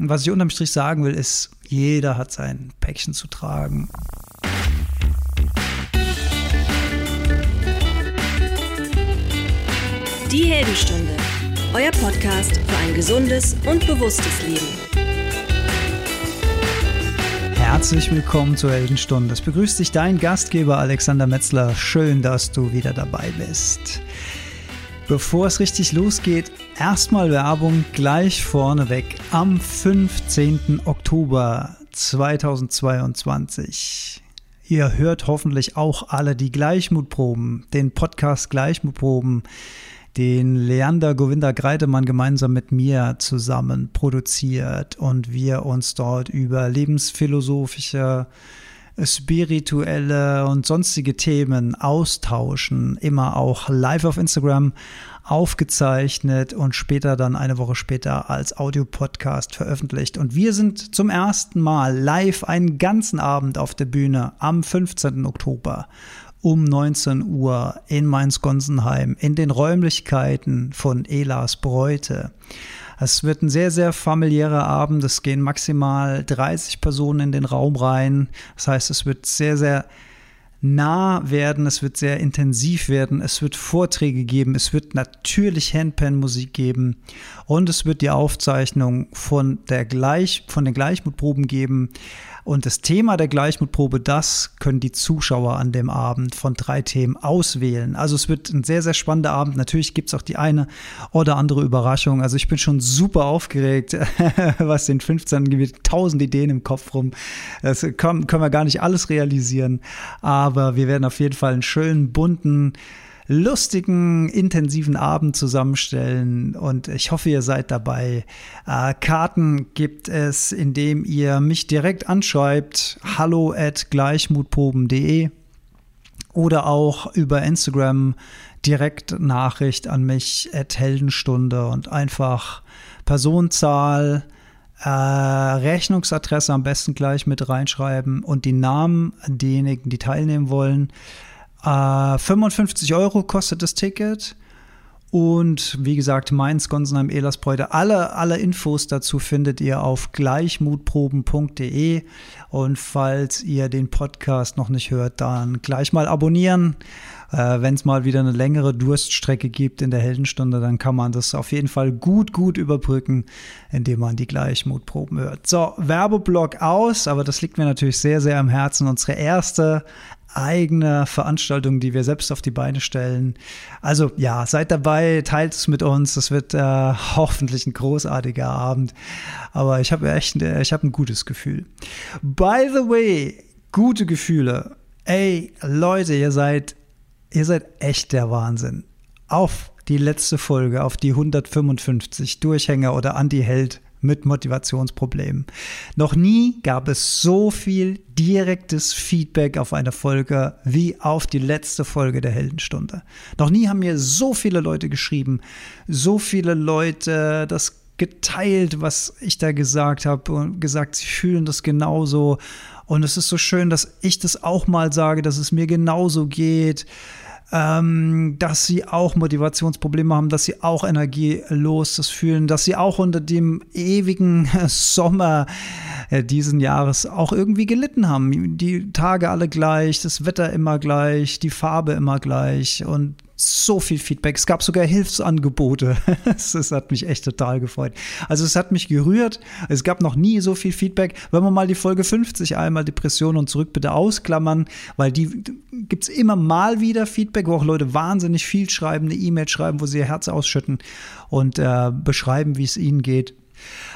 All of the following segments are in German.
Und was ich unterm Strich sagen will, ist, jeder hat sein Päckchen zu tragen. Die Heldenstunde, euer Podcast für ein gesundes und bewusstes Leben. Herzlich willkommen zur Heldenstunde. Es begrüßt dich dein Gastgeber Alexander Metzler. Schön, dass du wieder dabei bist. Bevor es richtig losgeht, erstmal Werbung gleich vorneweg. Am 15. Oktober 2022. Ihr hört hoffentlich auch alle die Gleichmutproben, den Podcast Gleichmutproben, den Leander Govinda Greitemann gemeinsam mit mir zusammen produziert und wir uns dort über lebensphilosophische spirituelle und sonstige Themen austauschen, immer auch live auf Instagram aufgezeichnet und später dann eine Woche später als Audiopodcast veröffentlicht. Und wir sind zum ersten Mal live einen ganzen Abend auf der Bühne am 15. Oktober um 19 Uhr in Mainz-Gonsenheim in den Räumlichkeiten von Elas Bräute. Es wird ein sehr, sehr familiärer Abend. Es gehen maximal 30 Personen in den Raum rein. Das heißt, es wird sehr, sehr nah werden, es wird sehr intensiv werden, es wird Vorträge geben, es wird natürlich Handpan-Musik geben und es wird die Aufzeichnung von, der Gleich, von den Gleichmutproben geben. Und das Thema der Gleichmutprobe, das können die Zuschauer an dem Abend von drei Themen auswählen. Also es wird ein sehr, sehr spannender Abend. Natürlich gibt es auch die eine oder andere Überraschung. Also ich bin schon super aufgeregt, was den 15 gibt. Tausend Ideen im Kopf rum. Das können, können wir gar nicht alles realisieren. Aber wir werden auf jeden Fall einen schönen, bunten, lustigen, intensiven Abend zusammenstellen und ich hoffe, ihr seid dabei. Äh, Karten gibt es, indem ihr mich direkt anschreibt, hallo at gleichmutproben.de oder auch über Instagram direkt Nachricht an mich at Heldenstunde und einfach Personenzahl, äh, Rechnungsadresse am besten gleich mit reinschreiben und die Namen derjenigen, die teilnehmen wollen. Äh, 55 Euro kostet das Ticket. Und wie gesagt, Mainz, Gonsenheim, Elersbräude. Alle, alle Infos dazu findet ihr auf gleichmutproben.de. Und falls ihr den Podcast noch nicht hört, dann gleich mal abonnieren. Äh, Wenn es mal wieder eine längere Durststrecke gibt in der Heldenstunde, dann kann man das auf jeden Fall gut, gut überbrücken, indem man die Gleichmutproben hört. So, Werbeblock aus, aber das liegt mir natürlich sehr, sehr am Herzen. Unsere erste eigene Veranstaltung, die wir selbst auf die Beine stellen. Also ja, seid dabei, teilt es mit uns. Das wird äh, hoffentlich ein großartiger Abend. Aber ich habe echt, ich habe ein gutes Gefühl. By the way, gute Gefühle. Ey, Leute, ihr seid, ihr seid echt der Wahnsinn. Auf die letzte Folge, auf die 155 Durchhänger oder Anti-Held mit Motivationsproblemen. Noch nie gab es so viel direktes Feedback auf eine Folge wie auf die letzte Folge der Heldenstunde. Noch nie haben mir so viele Leute geschrieben, so viele Leute das geteilt, was ich da gesagt habe und gesagt, sie fühlen das genauso. Und es ist so schön, dass ich das auch mal sage, dass es mir genauso geht ähm, dass sie auch Motivationsprobleme haben, dass sie auch energielos das fühlen, dass sie auch unter dem ewigen Sommer äh, diesen Jahres auch irgendwie gelitten haben. Die Tage alle gleich, das Wetter immer gleich, die Farbe immer gleich und so viel Feedback. Es gab sogar Hilfsangebote. Das hat mich echt total gefreut. Also es hat mich gerührt. Es gab noch nie so viel Feedback. Wenn wir mal die Folge 50 einmal Depression und zurück bitte ausklammern, weil die gibt es immer mal wieder Feedback, wo auch Leute wahnsinnig viel schreiben, eine E-Mail schreiben, wo sie ihr Herz ausschütten und äh, beschreiben, wie es ihnen geht.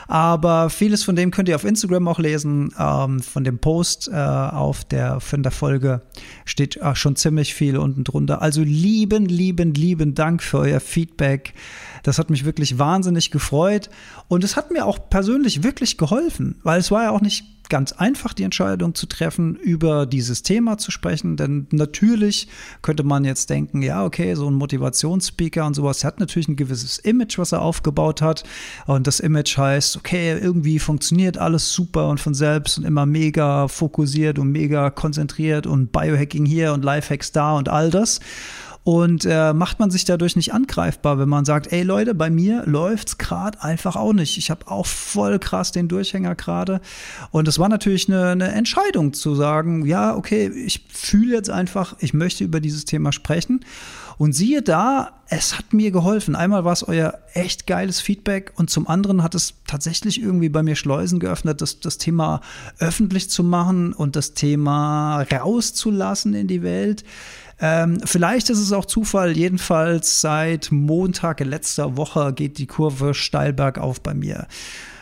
Aber vieles von dem könnt ihr auf Instagram auch lesen. Ähm, von dem Post äh, auf der, von der Folge steht äh, schon ziemlich viel unten drunter. Also lieben, lieben, lieben Dank für euer Feedback. Das hat mich wirklich wahnsinnig gefreut. Und es hat mir auch persönlich wirklich geholfen, weil es war ja auch nicht ganz einfach, die Entscheidung zu treffen, über dieses Thema zu sprechen. Denn natürlich könnte man jetzt denken, ja, okay, so ein Motivationsspeaker und sowas hat natürlich ein gewisses Image, was er aufgebaut hat. Und das Image heißt, okay, irgendwie funktioniert alles super und von selbst und immer mega fokussiert und mega konzentriert und Biohacking hier und Lifehacks da und all das. Und äh, macht man sich dadurch nicht angreifbar, wenn man sagt, ey Leute, bei mir läuft's gerade einfach auch nicht. Ich habe auch voll krass den Durchhänger gerade. Und es war natürlich eine, eine Entscheidung zu sagen, ja, okay, ich fühle jetzt einfach, ich möchte über dieses Thema sprechen. Und siehe da, es hat mir geholfen. Einmal war es euer echt geiles Feedback und zum anderen hat es tatsächlich irgendwie bei mir Schleusen geöffnet, das, das Thema öffentlich zu machen und das Thema rauszulassen in die Welt. Ähm, vielleicht ist es auch Zufall. Jedenfalls seit Montag letzter Woche geht die Kurve steil bergauf bei mir.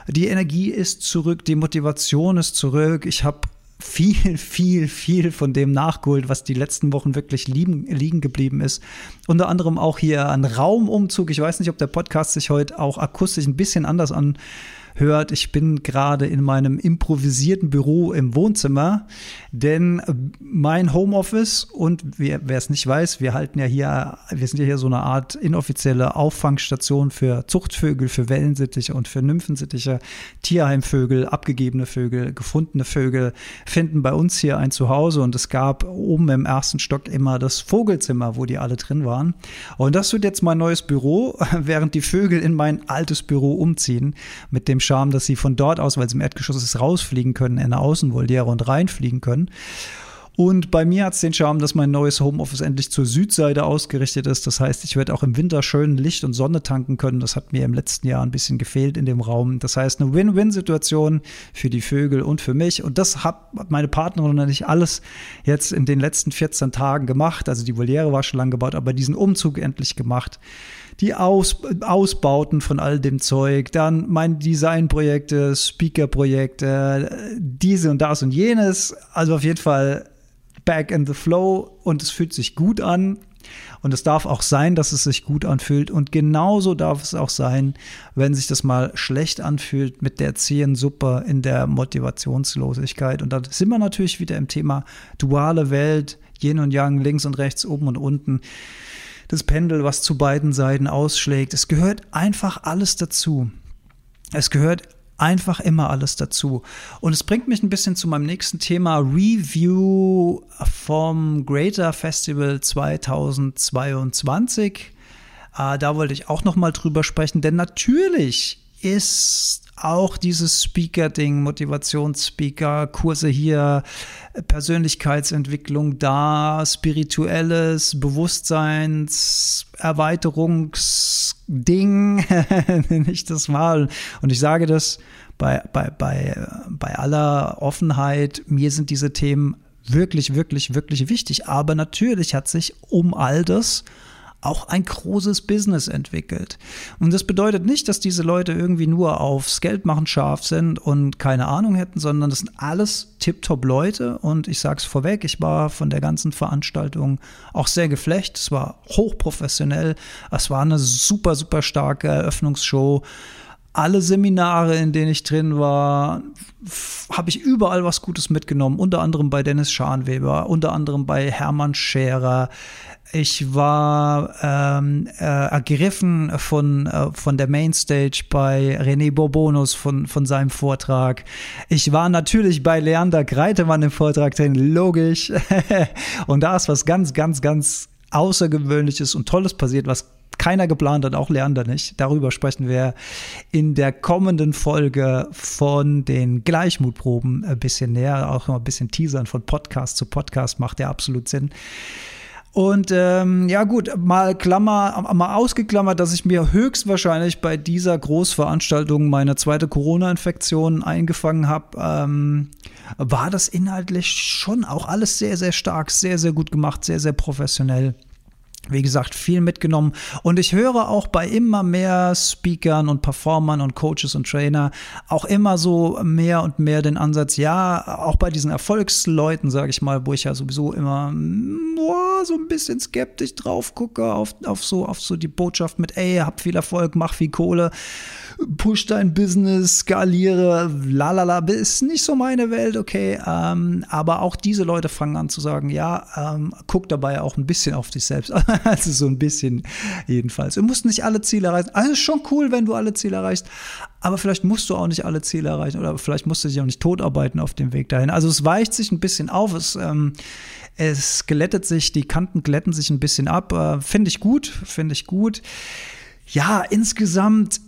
Die Energie ist zurück, die Motivation ist zurück. Ich habe viel, viel, viel von dem nachgeholt, was die letzten Wochen wirklich liegen, liegen geblieben ist. Unter anderem auch hier ein Raumumzug. Ich weiß nicht, ob der Podcast sich heute auch akustisch ein bisschen anders an hört, ich bin gerade in meinem improvisierten Büro im Wohnzimmer, denn mein Homeoffice und wer es nicht weiß, wir halten ja hier, wir sind ja hier so eine Art inoffizielle Auffangstation für Zuchtvögel, für Wellensittiche und für Nymphensittiche, Tierheimvögel, abgegebene Vögel, gefundene Vögel finden bei uns hier ein Zuhause und es gab oben im ersten Stock immer das Vogelzimmer, wo die alle drin waren. Und das wird jetzt mein neues Büro, während die Vögel in mein altes Büro umziehen mit dem Charme, dass sie von dort aus, weil es im Erdgeschoss ist, rausfliegen können in eine Außenvoliere und reinfliegen können. Und bei mir hat es den Charme, dass mein neues Homeoffice endlich zur Südseite ausgerichtet ist. Das heißt, ich werde auch im Winter schön Licht und Sonne tanken können. Das hat mir im letzten Jahr ein bisschen gefehlt in dem Raum. Das heißt, eine Win-Win-Situation für die Vögel und für mich. Und das hat meine Partnerin und ich alles jetzt in den letzten 14 Tagen gemacht. Also die Voliere war schon lang gebaut, aber diesen Umzug endlich gemacht die Aus, Ausbauten von all dem Zeug, dann meine Designprojekte, Speakerprojekte, diese und das und jenes. Also auf jeden Fall back in the flow und es fühlt sich gut an. Und es darf auch sein, dass es sich gut anfühlt. Und genauso darf es auch sein, wenn sich das mal schlecht anfühlt mit der zähen Suppe in der Motivationslosigkeit. Und da sind wir natürlich wieder im Thema duale Welt, Yin und Yang, links und rechts, oben und unten das Pendel, was zu beiden Seiten ausschlägt. Es gehört einfach alles dazu. Es gehört einfach immer alles dazu. Und es bringt mich ein bisschen zu meinem nächsten Thema, Review vom Greater Festival 2022. Äh, da wollte ich auch noch mal drüber sprechen, denn natürlich ist auch dieses Speaker-Ding, Motivationsspeaker, Kurse hier, Persönlichkeitsentwicklung da, spirituelles, Bewusstseins, Erweiterungsding, nenne ich das mal. Und ich sage das bei, bei, bei, bei aller Offenheit, mir sind diese Themen wirklich, wirklich, wirklich wichtig. Aber natürlich hat sich um all das auch ein großes Business entwickelt. Und das bedeutet nicht, dass diese Leute irgendwie nur aufs Geldmachen scharf sind und keine Ahnung hätten, sondern das sind alles tiptop Leute. Und ich sage es vorweg, ich war von der ganzen Veranstaltung auch sehr geflecht. Es war hochprofessionell. Es war eine super, super starke Eröffnungsshow alle Seminare, in denen ich drin war, habe ich überall was Gutes mitgenommen. Unter anderem bei Dennis Scharnweber, unter anderem bei Hermann Scherer. Ich war ähm, äh, ergriffen von, äh, von der Mainstage bei René Bourbonus von, von seinem Vortrag. Ich war natürlich bei Leander Greitemann im Vortrag drin, logisch. und da ist was ganz, ganz, ganz Außergewöhnliches und Tolles passiert, was keiner geplant hat, auch Leander nicht. Darüber sprechen wir in der kommenden Folge von den Gleichmutproben ein bisschen näher, auch noch ein bisschen teasern von Podcast zu Podcast macht ja absolut Sinn. Und ähm, ja gut, mal Klammer, mal ausgeklammert, dass ich mir höchstwahrscheinlich bei dieser Großveranstaltung meine zweite Corona-Infektion eingefangen habe, ähm, war das inhaltlich schon auch alles sehr, sehr stark, sehr, sehr gut gemacht, sehr, sehr professionell wie gesagt, viel mitgenommen. Und ich höre auch bei immer mehr Speakern und Performern und Coaches und Trainer auch immer so mehr und mehr den Ansatz, ja, auch bei diesen Erfolgsleuten, sage ich mal, wo ich ja sowieso immer boah, so ein bisschen skeptisch drauf gucke, auf, auf, so, auf so die Botschaft mit, ey, hab viel Erfolg, mach viel Kohle, push dein Business, skaliere, lalala, ist nicht so meine Welt, okay. Ähm, aber auch diese Leute fangen an zu sagen, ja, ähm, guck dabei auch ein bisschen auf dich selbst. Also so ein bisschen jedenfalls. Du musst nicht alle Ziele erreichen. Also ist schon cool, wenn du alle Ziele erreichst. Aber vielleicht musst du auch nicht alle Ziele erreichen oder vielleicht musst du dich auch nicht totarbeiten auf dem Weg dahin. Also es weicht sich ein bisschen auf. Es, ähm, es glättet sich, die Kanten glätten sich ein bisschen ab. Äh, finde ich gut, finde ich gut. Ja, insgesamt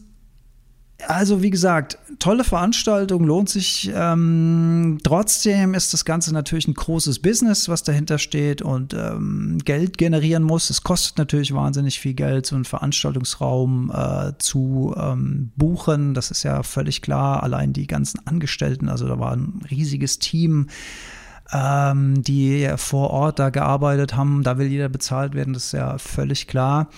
also wie gesagt, tolle Veranstaltung, lohnt sich. Ähm, trotzdem ist das Ganze natürlich ein großes Business, was dahinter steht und ähm, Geld generieren muss. Es kostet natürlich wahnsinnig viel Geld, so einen Veranstaltungsraum äh, zu ähm, buchen. Das ist ja völlig klar. Allein die ganzen Angestellten, also da war ein riesiges Team ähm, die vor Ort da gearbeitet haben. Da will jeder bezahlt werden, das ist ja völlig klar.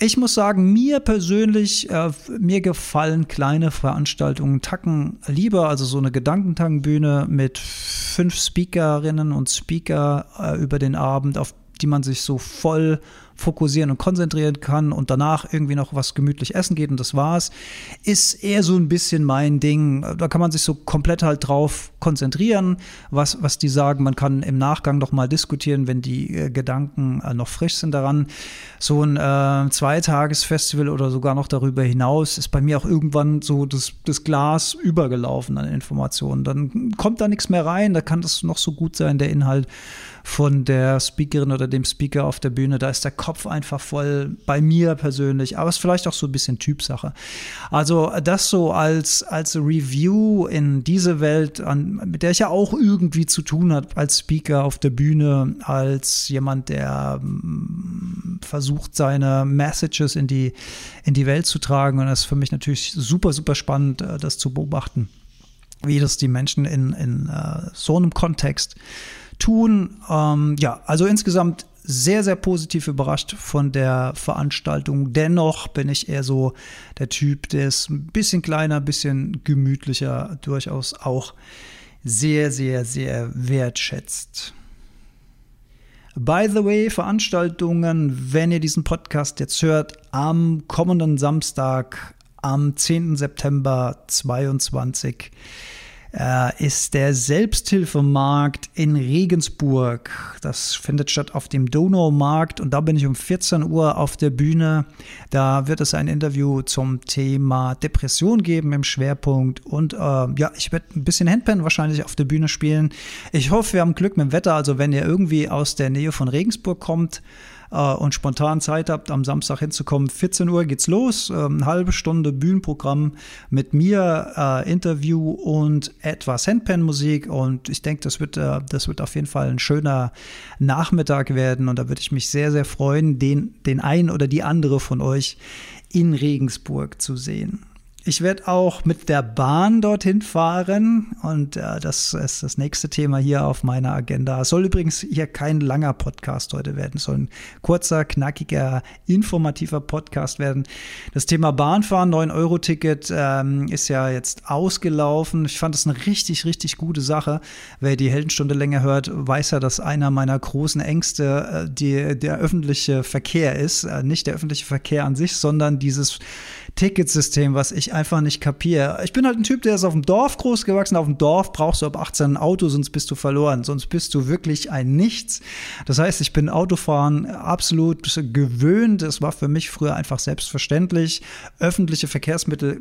Ich muss sagen, mir persönlich, äh, mir gefallen kleine Veranstaltungen Tacken lieber, also so eine Gedankentankenbühne mit fünf Speakerinnen und Speaker äh, über den Abend, auf die man sich so voll fokussieren und konzentrieren kann und danach irgendwie noch was gemütlich essen geht und das war's, ist eher so ein bisschen mein Ding. Da kann man sich so komplett halt drauf konzentrieren, was, was die sagen. Man kann im Nachgang noch mal diskutieren, wenn die äh, Gedanken äh, noch frisch sind daran. So ein äh, Zweitagesfestival oder sogar noch darüber hinaus ist bei mir auch irgendwann so das, das Glas übergelaufen an Informationen. Dann kommt da nichts mehr rein, da kann das noch so gut sein, der Inhalt von der Speakerin oder dem Speaker auf der Bühne. Da ist der Kopf einfach voll bei mir persönlich, aber es ist vielleicht auch so ein bisschen Typsache. Also das so als, als Review in diese Welt, an, mit der ich ja auch irgendwie zu tun habe als Speaker auf der Bühne, als jemand, der mm, versucht, seine Messages in die, in die Welt zu tragen. Und das ist für mich natürlich super, super spannend, äh, das zu beobachten wie das die Menschen in, in uh, so einem Kontext tun. Ähm, ja, also insgesamt sehr, sehr positiv überrascht von der Veranstaltung. Dennoch bin ich eher so der Typ, der es ein bisschen kleiner, ein bisschen gemütlicher durchaus auch sehr, sehr, sehr wertschätzt. By the way, Veranstaltungen, wenn ihr diesen Podcast jetzt hört, am kommenden Samstag, am 10. September 2022 äh, ist der Selbsthilfemarkt in Regensburg. Das findet statt auf dem Donaumarkt und da bin ich um 14 Uhr auf der Bühne. Da wird es ein Interview zum Thema Depression geben im Schwerpunkt und äh, ja, ich werde ein bisschen Handpan wahrscheinlich auf der Bühne spielen. Ich hoffe, wir haben Glück mit dem Wetter, also wenn ihr irgendwie aus der Nähe von Regensburg kommt, äh, und spontan Zeit habt, am Samstag hinzukommen, 14 Uhr geht's los, ähm, halbe Stunde Bühnenprogramm mit mir, äh, Interview und etwas Handpan-Musik. Und ich denke, das wird, äh, das wird auf jeden Fall ein schöner Nachmittag werden. Und da würde ich mich sehr, sehr freuen, den, den einen oder die andere von euch in Regensburg zu sehen. Ich werde auch mit der Bahn dorthin fahren und äh, das ist das nächste Thema hier auf meiner Agenda. Es soll übrigens hier kein langer Podcast heute werden, es soll ein kurzer, knackiger, informativer Podcast werden. Das Thema Bahnfahren, 9-Euro-Ticket ähm, ist ja jetzt ausgelaufen. Ich fand das eine richtig, richtig gute Sache. Wer die Heldenstunde länger hört, weiß ja, dass einer meiner großen Ängste äh, die, der öffentliche Verkehr ist. Äh, nicht der öffentliche Verkehr an sich, sondern dieses Ticketsystem, was ich einfach nicht kapiere. Ich bin halt ein Typ, der ist auf dem Dorf groß gewachsen. Auf dem Dorf brauchst du ab 18 ein Auto, sonst bist du verloren. Sonst bist du wirklich ein Nichts. Das heißt, ich bin Autofahren absolut gewöhnt. Es war für mich früher einfach selbstverständlich. Öffentliche Verkehrsmittel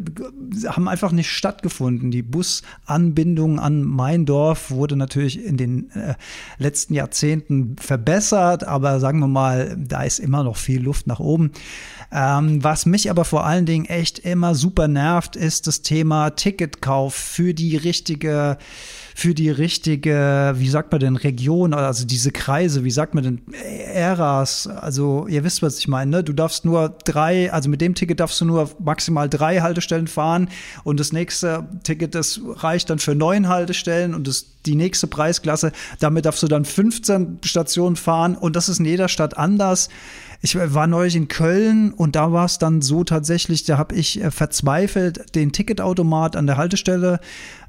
haben einfach nicht stattgefunden. Die Busanbindung an mein Dorf wurde natürlich in den äh, letzten Jahrzehnten verbessert, aber sagen wir mal, da ist immer noch viel Luft nach oben. Ähm, was mich aber vor allen Dingen echt immer super nervt, ist das Thema Ticketkauf für die richtige für die richtige, wie sagt man denn, Region, also diese Kreise, wie sagt man denn, Äras, also ihr wisst, was ich meine, ne? Du darfst nur drei, also mit dem Ticket darfst du nur maximal drei Haltestellen fahren und das nächste Ticket, das reicht dann für neun Haltestellen und das, die nächste Preisklasse, damit darfst du dann 15 Stationen fahren und das ist in jeder Stadt anders. Ich war neulich in Köln und da war es dann so tatsächlich, da habe ich äh, verzweifelt den Ticketautomat an der Haltestelle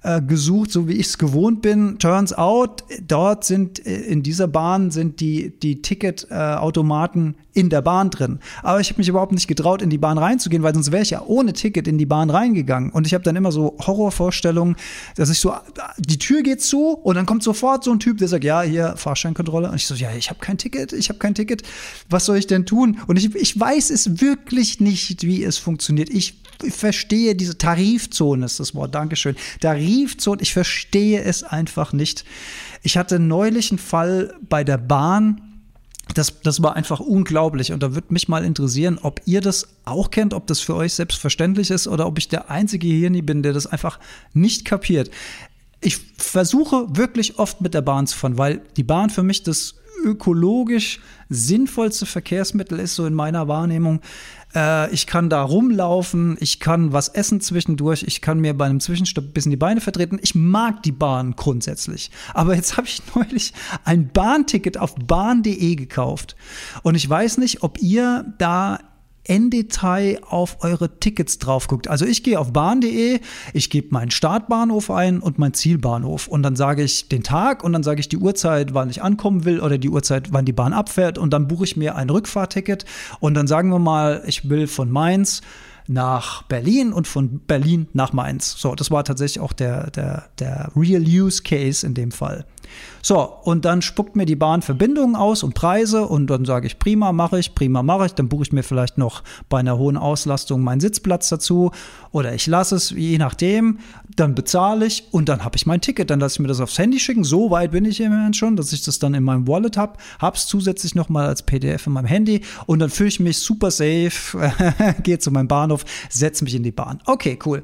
äh, gesucht, so wie ich es gewohnt bin. Turns out, dort sind äh, in dieser Bahn sind die, die Ticketautomaten äh, in der Bahn drin. Aber ich habe mich überhaupt nicht getraut, in die Bahn reinzugehen, weil sonst wäre ich ja ohne Ticket in die Bahn reingegangen. Und ich habe dann immer so Horrorvorstellungen, dass ich so, die Tür geht zu und dann kommt sofort so ein Typ, der sagt, ja, hier Fahrscheinkontrolle. Und ich so, ja, ich habe kein Ticket, ich habe kein Ticket. Was soll ich denn tun? Und ich, ich weiß es wirklich nicht, wie es funktioniert. Ich verstehe diese Tarifzone, ist das Wort, Dankeschön. Tarifzone, ich verstehe es einfach nicht. Ich hatte neulich einen Fall bei der Bahn, das, das war einfach unglaublich. Und da würde mich mal interessieren, ob ihr das auch kennt, ob das für euch selbstverständlich ist oder ob ich der einzige hier nie bin, der das einfach nicht kapiert. Ich versuche wirklich oft mit der Bahn zu fahren, weil die Bahn für mich das ökologisch sinnvollste Verkehrsmittel ist, so in meiner Wahrnehmung. Äh, ich kann da rumlaufen, ich kann was essen zwischendurch, ich kann mir bei einem Zwischenstopp ein bisschen die Beine vertreten. Ich mag die Bahn grundsätzlich. Aber jetzt habe ich neulich ein Bahnticket auf bahn.de gekauft. Und ich weiß nicht, ob ihr da en Detail auf eure Tickets drauf guckt. Also ich gehe auf bahn.de, ich gebe meinen Startbahnhof ein und meinen Zielbahnhof und dann sage ich den Tag und dann sage ich die Uhrzeit, wann ich ankommen will oder die Uhrzeit, wann die Bahn abfährt und dann buche ich mir ein Rückfahrticket und dann sagen wir mal, ich will von Mainz nach Berlin und von Berlin nach Mainz. So, das war tatsächlich auch der, der, der Real Use Case in dem Fall. So, und dann spuckt mir die Bahn Verbindungen aus und Preise und dann sage ich, prima, mache ich, prima, mache ich. Dann buche ich mir vielleicht noch bei einer hohen Auslastung meinen Sitzplatz dazu oder ich lasse es, je nachdem. Dann bezahle ich und dann habe ich mein Ticket. Dann lasse ich mir das aufs Handy schicken. So weit bin ich immerhin schon, dass ich das dann in meinem Wallet habe. Habe es zusätzlich nochmal als PDF in meinem Handy und dann fühle ich mich super safe, gehe zu meinem Bahnhof, setze mich in die Bahn. Okay, cool.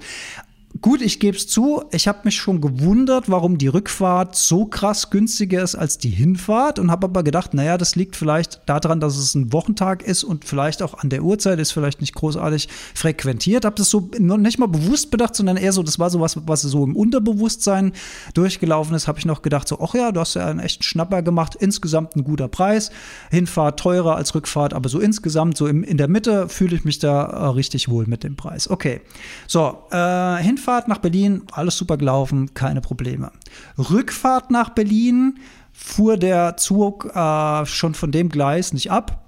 Gut, ich gebe es zu, ich habe mich schon gewundert, warum die Rückfahrt so krass günstiger ist als die Hinfahrt und habe aber gedacht, naja, das liegt vielleicht daran, dass es ein Wochentag ist und vielleicht auch an der Uhrzeit ist vielleicht nicht großartig frequentiert. Habe das so nicht mal bewusst bedacht, sondern eher so, das war so was, was so im Unterbewusstsein durchgelaufen ist. Habe ich noch gedacht, so, ach ja, du hast ja einen echten Schnapper gemacht, insgesamt ein guter Preis, Hinfahrt teurer als Rückfahrt, aber so insgesamt, so im, in der Mitte fühle ich mich da äh, richtig wohl mit dem Preis. Okay, so, äh, Hinfahrt Hinfahrt nach Berlin, alles super gelaufen, keine Probleme. Rückfahrt nach Berlin fuhr der Zug äh, schon von dem Gleis nicht ab.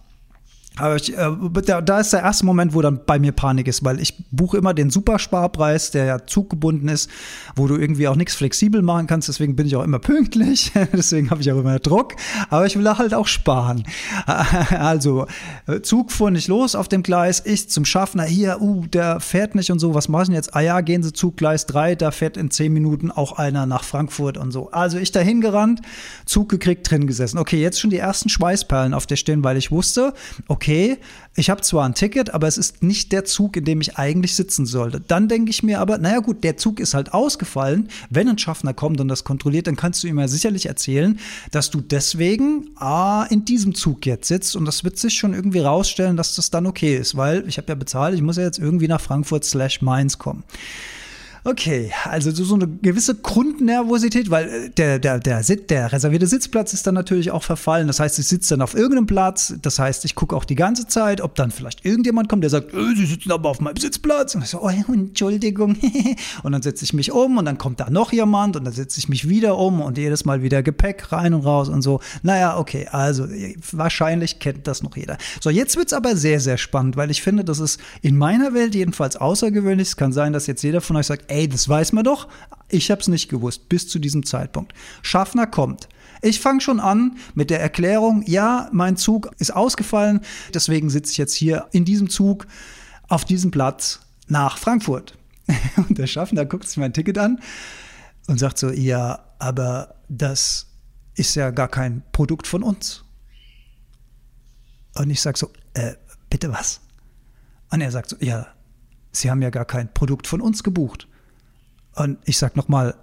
Aber ich, äh, da, da, ist der erste Moment, wo dann bei mir Panik ist, weil ich buche immer den Supersparpreis, der ja zuggebunden ist, wo du irgendwie auch nichts flexibel machen kannst. Deswegen bin ich auch immer pünktlich. deswegen habe ich auch immer Druck. Aber ich will halt auch sparen. also, Zug fuhr nicht los auf dem Gleis. Ich zum Schaffner, hier, uh, der fährt nicht und so. Was mache ich denn jetzt? Ah ja, gehen Sie Zug Gleis 3, da fährt in 10 Minuten auch einer nach Frankfurt und so. Also ich dahin gerannt, Zug gekriegt, drin gesessen. Okay, jetzt schon die ersten Schweißperlen auf der Stirn, weil ich wusste, okay, okay, ich habe zwar ein Ticket, aber es ist nicht der Zug, in dem ich eigentlich sitzen sollte. Dann denke ich mir aber, naja gut, der Zug ist halt ausgefallen. Wenn ein Schaffner kommt und das kontrolliert, dann kannst du ihm ja sicherlich erzählen, dass du deswegen ah, in diesem Zug jetzt sitzt und das wird sich schon irgendwie rausstellen, dass das dann okay ist, weil ich habe ja bezahlt, ich muss ja jetzt irgendwie nach Frankfurt slash Mainz kommen. Okay, also so eine gewisse Grundnervosität, weil äh, der, der, der, der reservierte Sitzplatz ist dann natürlich auch verfallen. Das heißt, ich sitze dann auf irgendeinem Platz. Das heißt, ich gucke auch die ganze Zeit, ob dann vielleicht irgendjemand kommt, der sagt, äh, Sie sitzen aber auf meinem Sitzplatz. Und ich so, oh, Entschuldigung. und dann setze ich mich um und dann kommt da noch jemand und dann setze ich mich wieder um und jedes Mal wieder Gepäck rein und raus und so. Naja, okay, also wahrscheinlich kennt das noch jeder. So, jetzt wird's aber sehr, sehr spannend, weil ich finde, das ist in meiner Welt jedenfalls außergewöhnlich. Es kann sein, dass jetzt jeder von euch sagt, ey, das weiß man doch. Ich habe es nicht gewusst bis zu diesem Zeitpunkt. Schaffner kommt. Ich fange schon an mit der Erklärung, ja, mein Zug ist ausgefallen, deswegen sitze ich jetzt hier in diesem Zug auf diesem Platz nach Frankfurt. Und der Schaffner guckt sich mein Ticket an und sagt so, ja, aber das ist ja gar kein Produkt von uns. Und ich sage so, äh, bitte was? Und er sagt so, ja, Sie haben ja gar kein Produkt von uns gebucht. Und ich sag nochmal,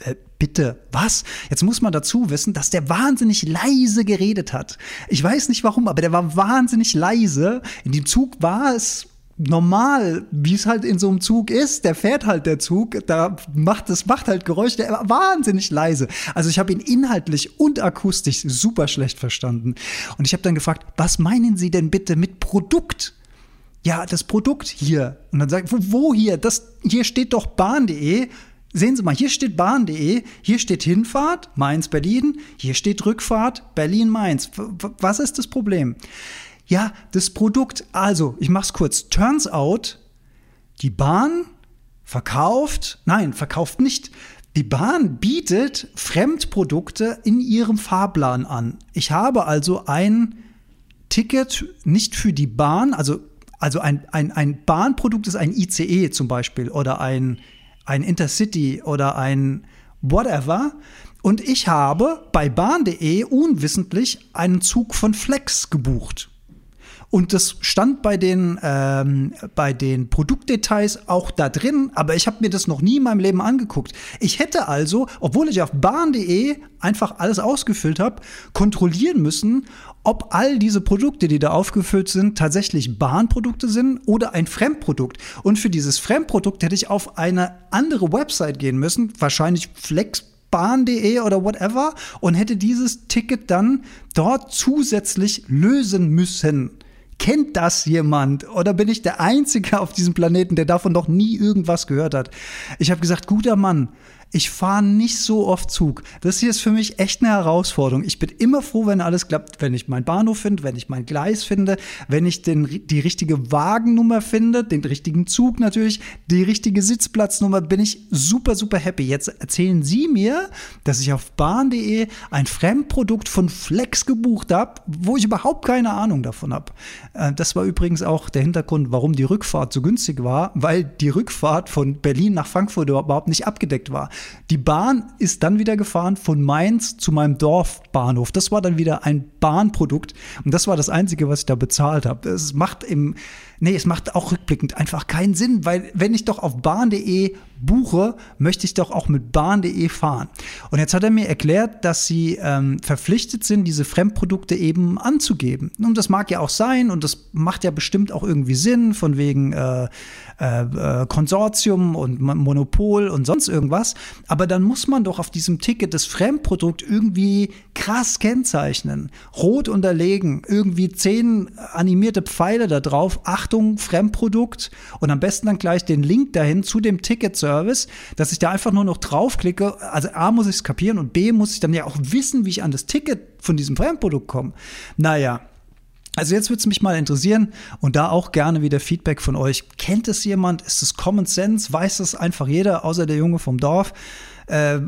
äh, bitte, was? Jetzt muss man dazu wissen, dass der wahnsinnig leise geredet hat. Ich weiß nicht warum, aber der war wahnsinnig leise. In dem Zug war es normal, wie es halt in so einem Zug ist. Der fährt halt der Zug, da macht es macht halt Geräusche. Der war wahnsinnig leise. Also ich habe ihn inhaltlich und akustisch super schlecht verstanden. Und ich habe dann gefragt, was meinen Sie denn bitte mit Produkt? Ja, das Produkt hier. Und dann sagt, wo, wo hier? Das, hier steht doch bahn.de. Sehen Sie mal, hier steht bahn.de, hier steht Hinfahrt, Mainz-Berlin, hier steht Rückfahrt, Berlin-Mainz. Was ist das Problem? Ja, das Produkt, also, ich mach's kurz. Turns out, die Bahn verkauft, nein, verkauft nicht. Die Bahn bietet Fremdprodukte in ihrem Fahrplan an. Ich habe also ein Ticket nicht für die Bahn, also, also ein, ein, ein Bahnprodukt ist ein ICE zum Beispiel oder ein, ein Intercity oder ein whatever. Und ich habe bei bahn.de unwissentlich einen Zug von Flex gebucht. Und das stand bei den, ähm, bei den Produktdetails auch da drin, aber ich habe mir das noch nie in meinem Leben angeguckt. Ich hätte also, obwohl ich auf bahn.de einfach alles ausgefüllt habe, kontrollieren müssen, ob all diese Produkte, die da aufgefüllt sind, tatsächlich Bahnprodukte sind oder ein Fremdprodukt. Und für dieses Fremdprodukt hätte ich auf eine andere Website gehen müssen, wahrscheinlich Flex bahn.de oder whatever und hätte dieses Ticket dann dort zusätzlich lösen müssen. Kennt das jemand? Oder bin ich der Einzige auf diesem Planeten, der davon noch nie irgendwas gehört hat? Ich habe gesagt, guter Mann, ich fahre nicht so oft Zug. Das hier ist für mich echt eine Herausforderung. Ich bin immer froh, wenn alles klappt, wenn ich meinen Bahnhof finde, wenn ich mein Gleis finde, wenn ich den, die richtige Wagennummer finde, den richtigen Zug natürlich, die richtige Sitzplatznummer, bin ich super, super happy. Jetzt erzählen Sie mir, dass ich auf bahn.de ein Fremdprodukt von Flex gebucht habe, wo ich überhaupt keine Ahnung davon habe. Äh, das war übrigens auch der Hintergrund, warum die Rückfahrt so günstig war, weil die Rückfahrt von Berlin nach Frankfurt überhaupt nicht abgedeckt war. Die Bahn ist dann wieder gefahren von Mainz zu meinem Dorfbahnhof. Das war dann wieder ein Bahnprodukt und das war das Einzige, was ich da bezahlt habe. Es macht im nee, es macht auch rückblickend einfach keinen Sinn, weil wenn ich doch auf bahn.de buche, möchte ich doch auch mit bahn.de fahren. Und jetzt hat er mir erklärt, dass sie ähm, verpflichtet sind, diese Fremdprodukte eben anzugeben. Und das mag ja auch sein und das macht ja bestimmt auch irgendwie Sinn, von wegen äh, äh, äh Konsortium und Monopol und sonst irgendwas. Aber dann muss man doch auf diesem Ticket das Fremdprodukt irgendwie krass kennzeichnen. Rot unterlegen, irgendwie zehn animierte Pfeile da drauf, acht Achtung, Fremdprodukt und am besten dann gleich den Link dahin zu dem Ticket-Service, dass ich da einfach nur noch draufklicke. Also A muss ich es kapieren und B muss ich dann ja auch wissen, wie ich an das Ticket von diesem Fremdprodukt komme. Naja, also jetzt würde es mich mal interessieren und da auch gerne wieder Feedback von euch. Kennt es jemand? Ist es Common Sense? Weiß das einfach jeder, außer der Junge vom Dorf? Äh,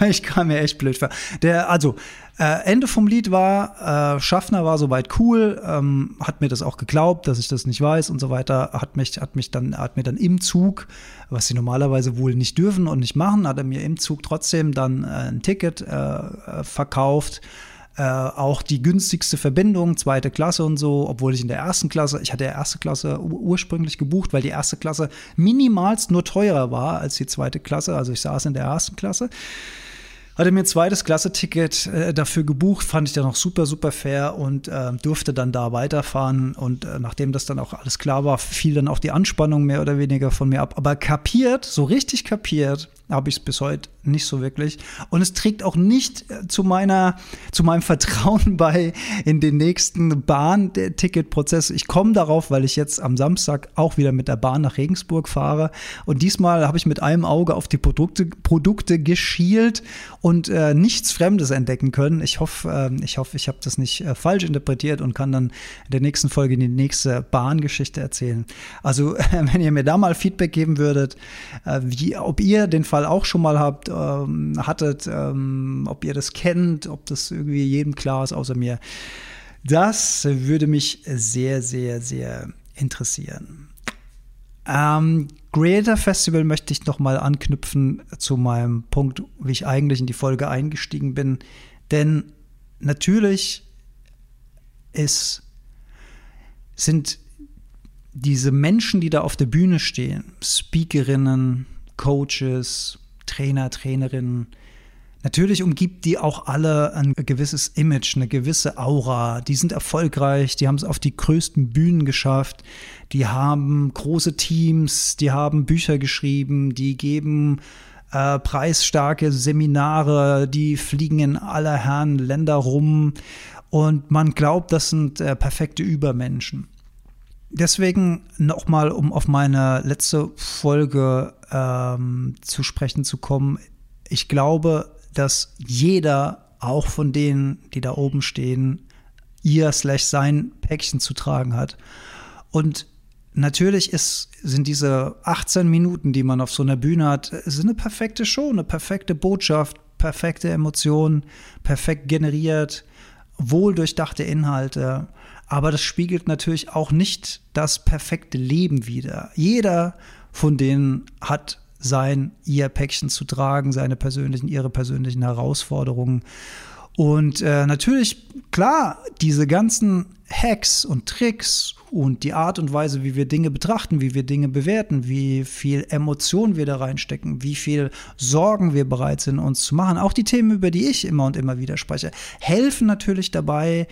ich kam mir echt blöd vor. Der, also, äh, Ende vom Lied war, äh, Schaffner war soweit cool, ähm, hat mir das auch geglaubt, dass ich das nicht weiß und so weiter, hat mich, hat mich dann, hat mir dann im Zug, was sie normalerweise wohl nicht dürfen und nicht machen, hat er mir im Zug trotzdem dann äh, ein Ticket äh, äh, verkauft äh, auch die günstigste Verbindung, zweite Klasse und so, obwohl ich in der ersten Klasse, ich hatte ja erste Klasse ursprünglich gebucht, weil die erste Klasse minimalst nur teurer war als die zweite Klasse. Also ich saß in der ersten Klasse hatte mir ein zweites Klasse-Ticket äh, dafür gebucht, fand ich dann auch super, super fair und äh, durfte dann da weiterfahren. Und äh, nachdem das dann auch alles klar war, fiel dann auch die Anspannung mehr oder weniger von mir ab. Aber kapiert, so richtig kapiert, habe ich es bis heute nicht so wirklich. Und es trägt auch nicht äh, zu meiner, zu meinem Vertrauen bei in den nächsten Bahn-Ticket-Prozess. Ich komme darauf, weil ich jetzt am Samstag auch wieder mit der Bahn nach Regensburg fahre. Und diesmal habe ich mit einem Auge auf die Produkte, Produkte geschielt und äh, nichts Fremdes entdecken können. Ich hoffe, äh, ich hoffe, ich habe das nicht äh, falsch interpretiert und kann dann in der nächsten Folge die nächste Bahngeschichte erzählen. Also, wenn ihr mir da mal Feedback geben würdet, äh, wie, ob ihr den Fall auch schon mal habt, ähm, hattet, ähm, ob ihr das kennt, ob das irgendwie jedem klar ist, außer mir. Das würde mich sehr, sehr, sehr interessieren. Ähm, Creator Festival möchte ich nochmal anknüpfen zu meinem Punkt, wie ich eigentlich in die Folge eingestiegen bin. Denn natürlich ist, sind diese Menschen, die da auf der Bühne stehen, Speakerinnen, Coaches, Trainer, Trainerinnen. Natürlich umgibt die auch alle ein gewisses Image, eine gewisse Aura. Die sind erfolgreich, die haben es auf die größten Bühnen geschafft, die haben große Teams, die haben Bücher geschrieben, die geben äh, preisstarke Seminare, die fliegen in aller Herren Länder rum und man glaubt, das sind äh, perfekte Übermenschen. Deswegen nochmal, um auf meine letzte Folge ähm, zu sprechen zu kommen. Ich glaube, dass jeder, auch von denen, die da oben stehen, ihr slash sein Päckchen zu tragen hat. Und natürlich ist, sind diese 18 Minuten, die man auf so einer Bühne hat, sind eine perfekte Show, eine perfekte Botschaft, perfekte Emotionen, perfekt generiert, wohl durchdachte Inhalte. Aber das spiegelt natürlich auch nicht das perfekte Leben wider. Jeder von denen hat sein, ihr Päckchen zu tragen, seine persönlichen, ihre persönlichen Herausforderungen. Und äh, natürlich, klar, diese ganzen Hacks und Tricks und die Art und Weise, wie wir Dinge betrachten, wie wir Dinge bewerten, wie viel Emotion wir da reinstecken, wie viel Sorgen wir bereit sind, uns zu machen, auch die Themen, über die ich immer und immer wieder spreche, helfen natürlich dabei,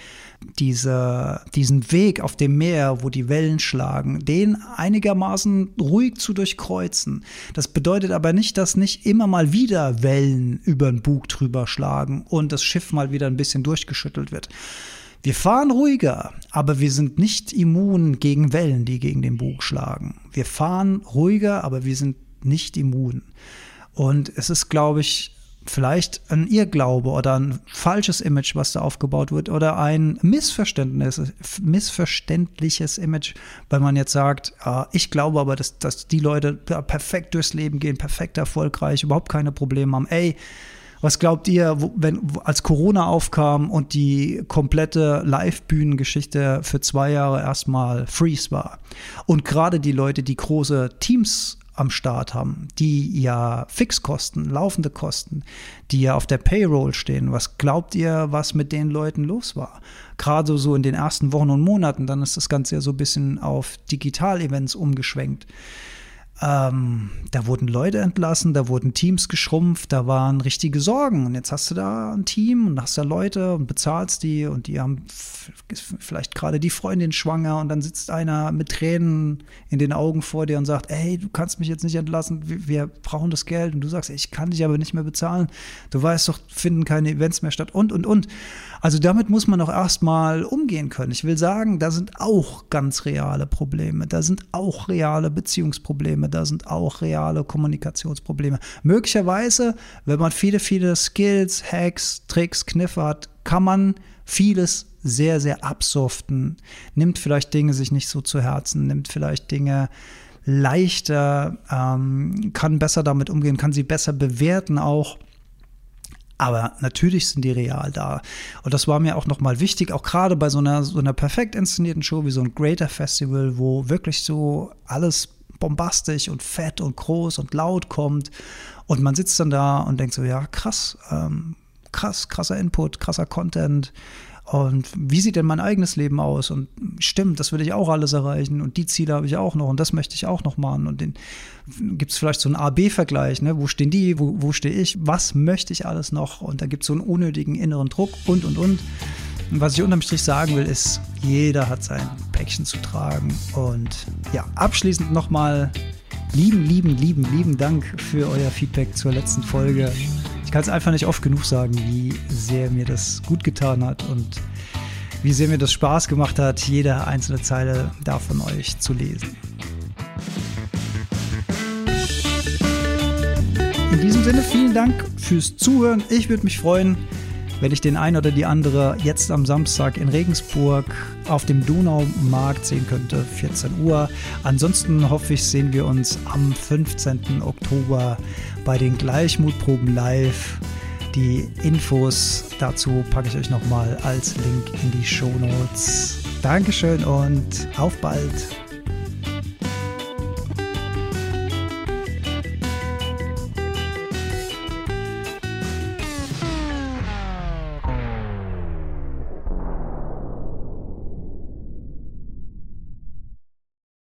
diese, diesen Weg auf dem Meer, wo die Wellen schlagen, den einigermaßen ruhig zu durchkreuzen. Das bedeutet aber nicht, dass nicht immer mal wieder Wellen über den Bug drüber schlagen und das Schiff mal wieder ein bisschen durchgeschüttelt wird. Wir fahren ruhiger, aber wir sind nicht immun gegen Wellen, die gegen den Bug schlagen. Wir fahren ruhiger, aber wir sind nicht immun. Und es ist, glaube ich, vielleicht ein Irrglaube oder ein falsches Image, was da aufgebaut wird, oder ein Missverständnis, missverständliches Image, weil man jetzt sagt, äh, ich glaube aber, dass, dass die Leute perfekt durchs Leben gehen, perfekt erfolgreich, überhaupt keine Probleme haben. Ey, was glaubt ihr, wenn als Corona aufkam und die komplette Live-Bühnengeschichte für zwei Jahre erstmal freeze war und gerade die Leute, die große Teams am Start haben, die ja Fixkosten, laufende Kosten, die ja auf der Payroll stehen. Was glaubt ihr, was mit den Leuten los war? Gerade so in den ersten Wochen und Monaten, dann ist das Ganze ja so ein bisschen auf Digital-Events umgeschwenkt. Ähm, da wurden Leute entlassen, da wurden Teams geschrumpft, da waren richtige Sorgen. Und jetzt hast du da ein Team und hast da Leute und bezahlst die und die haben vielleicht gerade die Freundin schwanger und dann sitzt einer mit Tränen in den Augen vor dir und sagt, ey, du kannst mich jetzt nicht entlassen, wir brauchen das Geld. Und du sagst, ich kann dich aber nicht mehr bezahlen. Du weißt doch, finden keine Events mehr statt und, und, und. Also damit muss man auch erstmal umgehen können. Ich will sagen, da sind auch ganz reale Probleme, da sind auch reale Beziehungsprobleme da sind auch reale Kommunikationsprobleme. Möglicherweise, wenn man viele, viele Skills, Hacks, Tricks, Kniffe hat, kann man vieles sehr, sehr absoften, nimmt vielleicht Dinge sich nicht so zu Herzen, nimmt vielleicht Dinge leichter, ähm, kann besser damit umgehen, kann sie besser bewerten auch. Aber natürlich sind die real da. Und das war mir auch nochmal wichtig, auch gerade bei so einer, so einer perfekt inszenierten Show wie so ein Greater Festival, wo wirklich so alles bombastisch und fett und groß und laut kommt. Und man sitzt dann da und denkt so, ja, krass, ähm, krass, krasser Input, krasser Content. Und wie sieht denn mein eigenes Leben aus? Und stimmt, das will ich auch alles erreichen. Und die Ziele habe ich auch noch. Und das möchte ich auch noch machen. Und den gibt es vielleicht so einen A-B-Vergleich. Ne? Wo stehen die? Wo, wo stehe ich? Was möchte ich alles noch? Und da gibt es so einen unnötigen inneren Druck und, und, und. Und was ich unterm Strich sagen will, ist, jeder hat sein Päckchen zu tragen. Und ja, abschließend nochmal lieben, lieben, lieben, lieben Dank für euer Feedback zur letzten Folge. Ich kann es einfach nicht oft genug sagen, wie sehr mir das gut getan hat und wie sehr mir das Spaß gemacht hat, jede einzelne Zeile davon euch zu lesen. In diesem Sinne vielen Dank fürs Zuhören. Ich würde mich freuen, wenn ich den einen oder die andere jetzt am Samstag in Regensburg auf dem Donaumarkt sehen könnte, 14 Uhr. Ansonsten hoffe ich, sehen wir uns am 15. Oktober bei den Gleichmutproben live. Die Infos dazu packe ich euch nochmal als Link in die Show Notes. Dankeschön und auf bald!